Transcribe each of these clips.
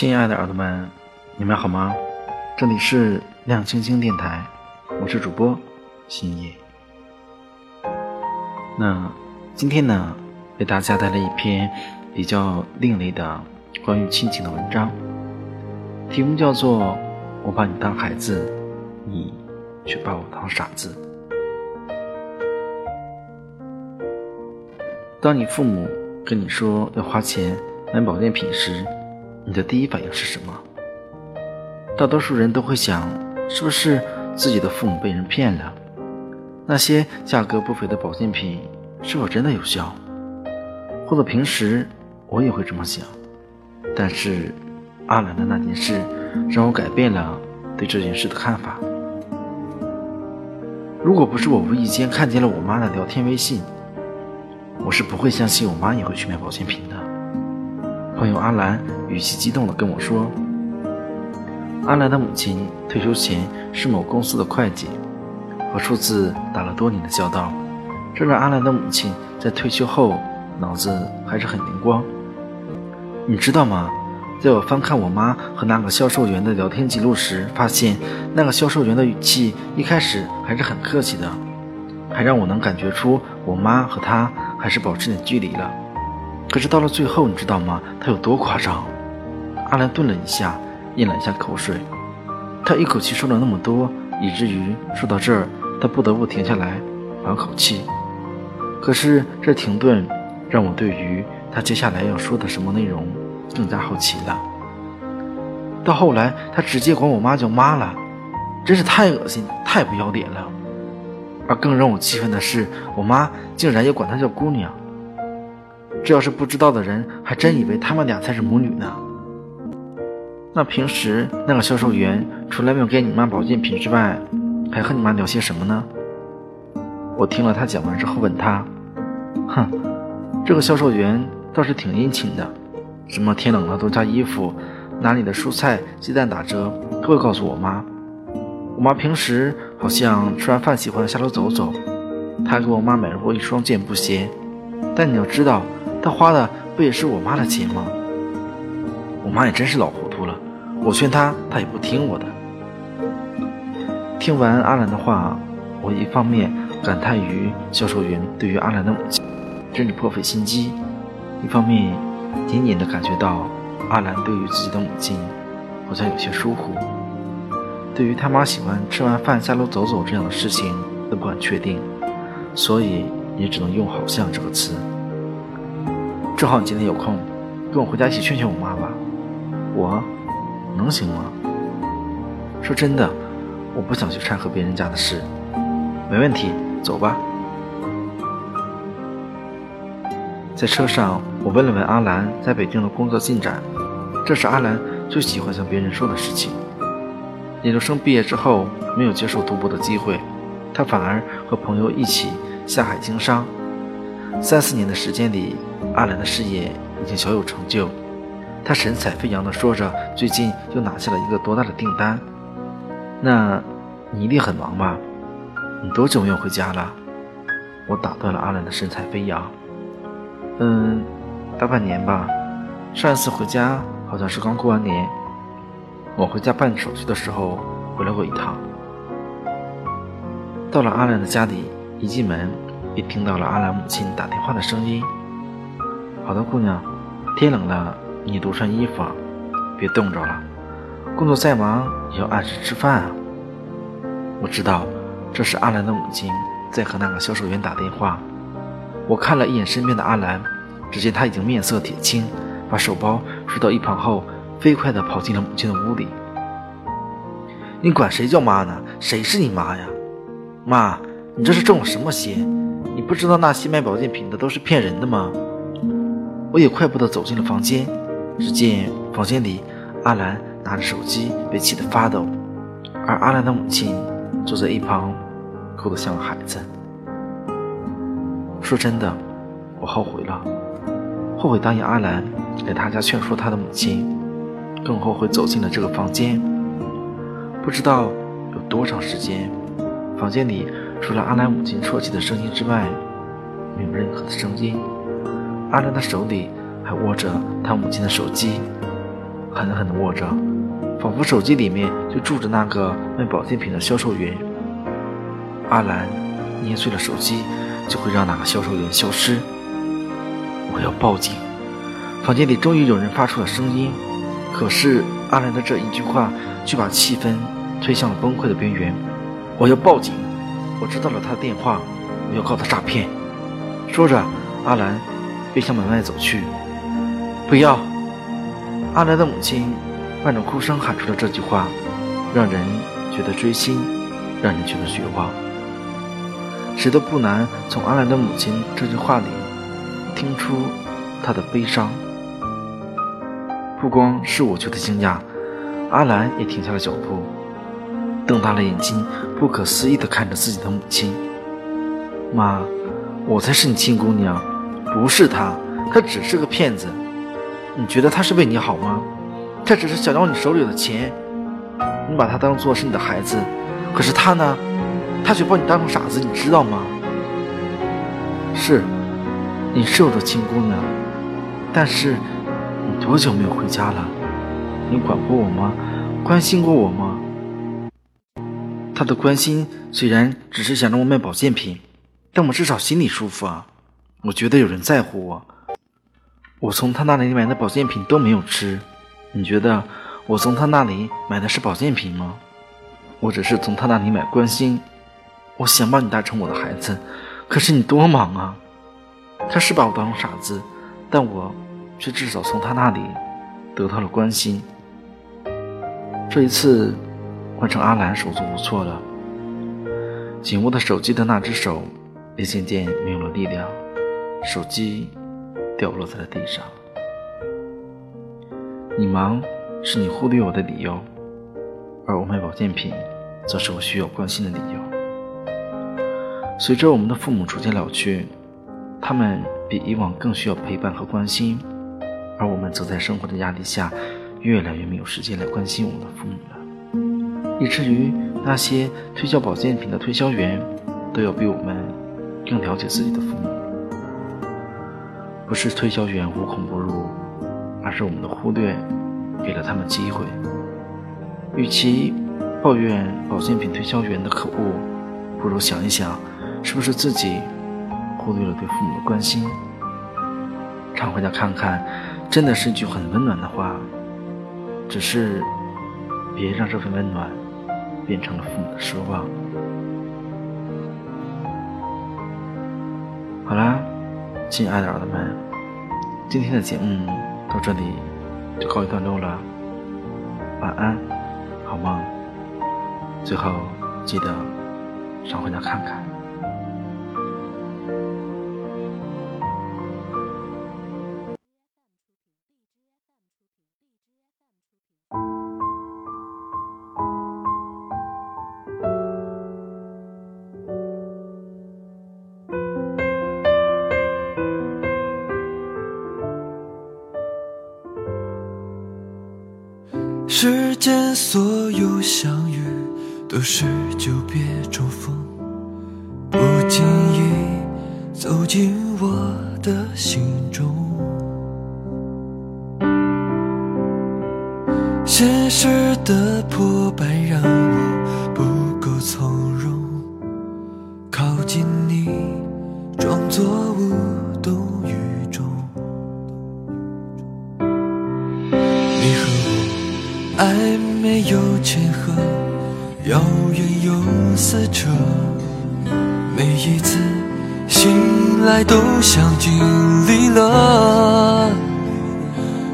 亲爱的耳朵们，你们好吗？这里是亮晶晶电台，我是主播星野。那今天呢，为大家带来一篇比较另类的关于亲情的文章，题目叫做《我把你当孩子，你却把我当傻子》。当你父母跟你说要花钱买保健品时，你的第一反应是什么？大多数人都会想，是不是自己的父母被人骗了？那些价格不菲的保健品是否真的有效？或者平时我也会这么想。但是阿兰的那件事让我改变了对这件事的看法。如果不是我无意间看见了我妈的聊天微信，我是不会相信我妈也会去买保健品的。朋友阿兰语气激动地跟我说：“阿兰的母亲退休前是某公司的会计，和数字打了多年的交道，这让阿兰的母亲在退休后脑子还是很灵光。你知道吗？在我翻看我妈和那个销售员的聊天记录时，发现那个销售员的语气一开始还是很客气的，还让我能感觉出我妈和他还是保持点距离了。”可是到了最后，你知道吗？他有多夸张？阿兰顿了一下，咽了一下口水。他一口气说了那么多，以至于说到这儿，他不得不停下来缓口气。可是这停顿让我对于他接下来要说的什么内容更加好奇了。到后来，他直接管我妈叫妈了，真是太恶心、太不要脸了。而更让我气愤的是，我妈竟然也管他叫姑娘。这要是不知道的人，还真以为他们俩才是母女呢。那平时那个销售员除了没有给你妈保健品之外，还和你妈聊些什么呢？我听了他讲完之后问他：“哼，这个销售员倒是挺殷勤的，什么天冷了多加衣服，哪里的蔬菜鸡蛋打折，都会告诉我妈。我妈平时好像吃完饭喜欢下楼走走，他给我妈买过一双健步鞋。但你要知道。”他花的不也是我妈的钱吗？我妈也真是老糊涂了，我劝她，她也不听我的。听完阿兰的话，我一方面感叹于销售员对于阿兰的母亲真是颇费心机，一方面隐隐的感觉到阿兰对于自己的母亲好像有些疏忽，对于他妈喜欢吃完饭下楼走走这样的事情都不敢确定，所以也只能用“好像”这个词。正好你今天有空，跟我回家一起劝劝我妈吧。我能行吗？说真的，我不想去掺和别人家的事。没问题，走吧。在车上，我问了问阿兰在北京的工作进展。这是阿兰最喜欢向别人说的事情。研究生毕业之后，没有接受读博的机会，他反而和朋友一起下海经商。三四年的时间里。阿兰的事业已经小有成就，他神采飞扬地说着：“最近又拿下了一个多大的订单？”那，你一定很忙吧？你多久没有回家了？我打断了阿兰的神采飞扬。嗯，大半年吧。上一次回家好像是刚过完年。我回家办手续的时候回来过一趟。到了阿兰的家里，一进门便听到了阿兰母亲打电话的声音。好的，姑娘，天冷了，你多穿衣服，别冻着了。工作再忙也要按时吃饭啊。我知道，这是阿兰的母亲在和那个销售员打电话。我看了一眼身边的阿兰，只见他已经面色铁青，把手包摔到一旁后，飞快地跑进了母亲的屋里。你管谁叫妈呢？谁是你妈呀？妈，你这是中了什么邪？你不知道那些卖保健品的都是骗人的吗？我也快步地走进了房间，只见房间里阿兰拿着手机，被气得发抖，而阿兰的母亲坐在一旁，哭得像个孩子。说真的，我后悔了，后悔答应阿兰来他家劝说他的母亲，更后悔走进了这个房间。不知道有多长时间，房间里除了阿兰母亲啜泣的声音之外，没有任何的声音。阿兰的手里还握着他母亲的手机，狠狠地握着，仿佛手机里面就住着那个卖保健品的销售员。阿兰捏碎了手机，就会让那个销售员消失。我要报警！房间里终于有人发出了声音，可是阿兰的这一句话却把气氛推向了崩溃的边缘。我要报警！我知道了他的电话，我要告他诈骗。说着，阿兰便向门外走去。不要！阿兰的母亲伴着哭声喊出了这句话，让人觉得锥心，让人觉得绝望。谁都不难从阿兰的母亲这句话里听出她的悲伤。不光是我觉得惊讶，阿兰也停下了脚步，瞪大了眼睛，不可思议地看着自己的母亲。妈，我才是你亲姑娘，不是他，他只是个骗子。你觉得他是为你好吗？他只是想要你手里的钱，你把他当做是你的孩子，可是他呢？他却把你当成傻子，你知道吗？是，你是我的亲姑娘，但是你多久没有回家了？你管过我吗？关心过我吗？他的关心虽然只是想让我买保健品，但我至少心里舒服啊！我觉得有人在乎我。我从他那里买的保健品都没有吃，你觉得我从他那里买的是保健品吗？我只是从他那里买关心。我想把你当成我的孩子，可是你多忙啊！他是把我当成傻子，但我却至少从他那里得到了关心。这一次，换成阿兰手足无措了，紧握的手机的那只手也渐渐没有了力量，手机。掉落在了地上。你忙是你忽略我的理由，而我买保健品则是我需要关心的理由。随着我们的父母逐渐老去，他们比以往更需要陪伴和关心，而我们则在生活的压力下，越来越没有时间来关心我们的父母了，以至于那些推销保健品的推销员都要比我们更了解自己的父母。不是推销员无孔不入，而是我们的忽略给了他们机会。与其抱怨保健品推销员的可恶，不如想一想，是不是自己忽略了对父母的关心。常回家看看，真的是句很温暖的话，只是别让这份温暖变成了父母的奢望。好啦。亲爱的耳朵们，今天的节目到这里就告一段落了。晚安，好梦。最后记得常回家看看。世间所有相遇，都是久别重逢，不经意走进我的心中。现实的破败让我不够从容，靠近你，装作无遥远又撕扯。每一次醒来都像经历了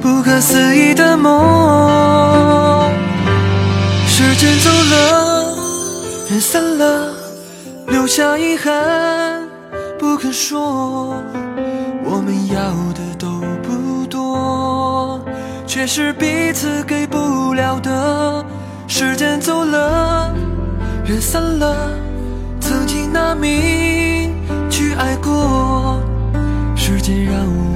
不可思议的梦。时间走了，人散了，留下遗憾不肯说。我们要的都不多，却是彼此给不了的。时间走了，人散了，曾经拿命去爱过。时间让我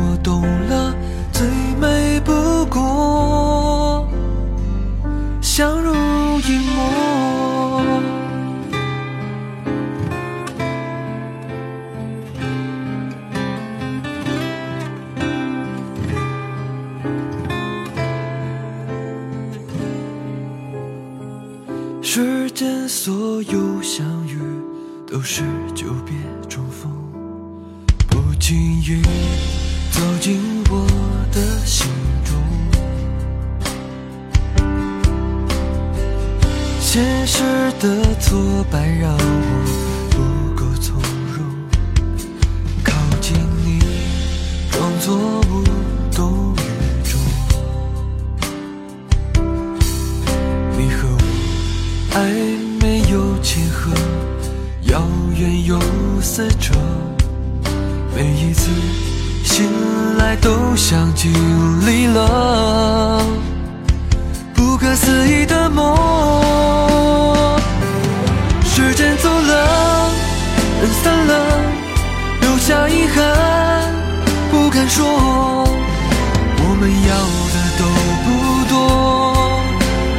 世间所有相遇都是久别重逢，不经意走进我的心中。现实的挫败让我敢说。我们要的都不多，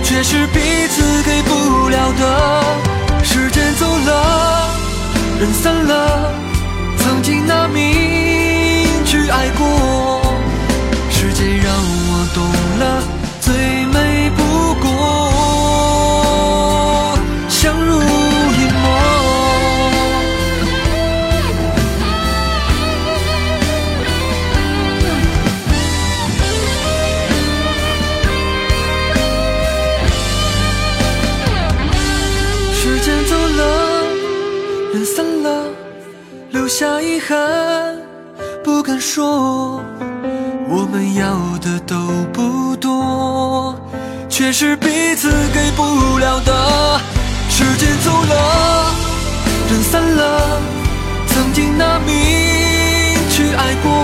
却是彼此给不了的。时间走了，人散了，曾经拿命去爱过。时间让我懂了，人散了，留下遗憾不敢说。我们要的都不多，却是彼此给不了的。时间走了，人散了，曾经拿命去爱过。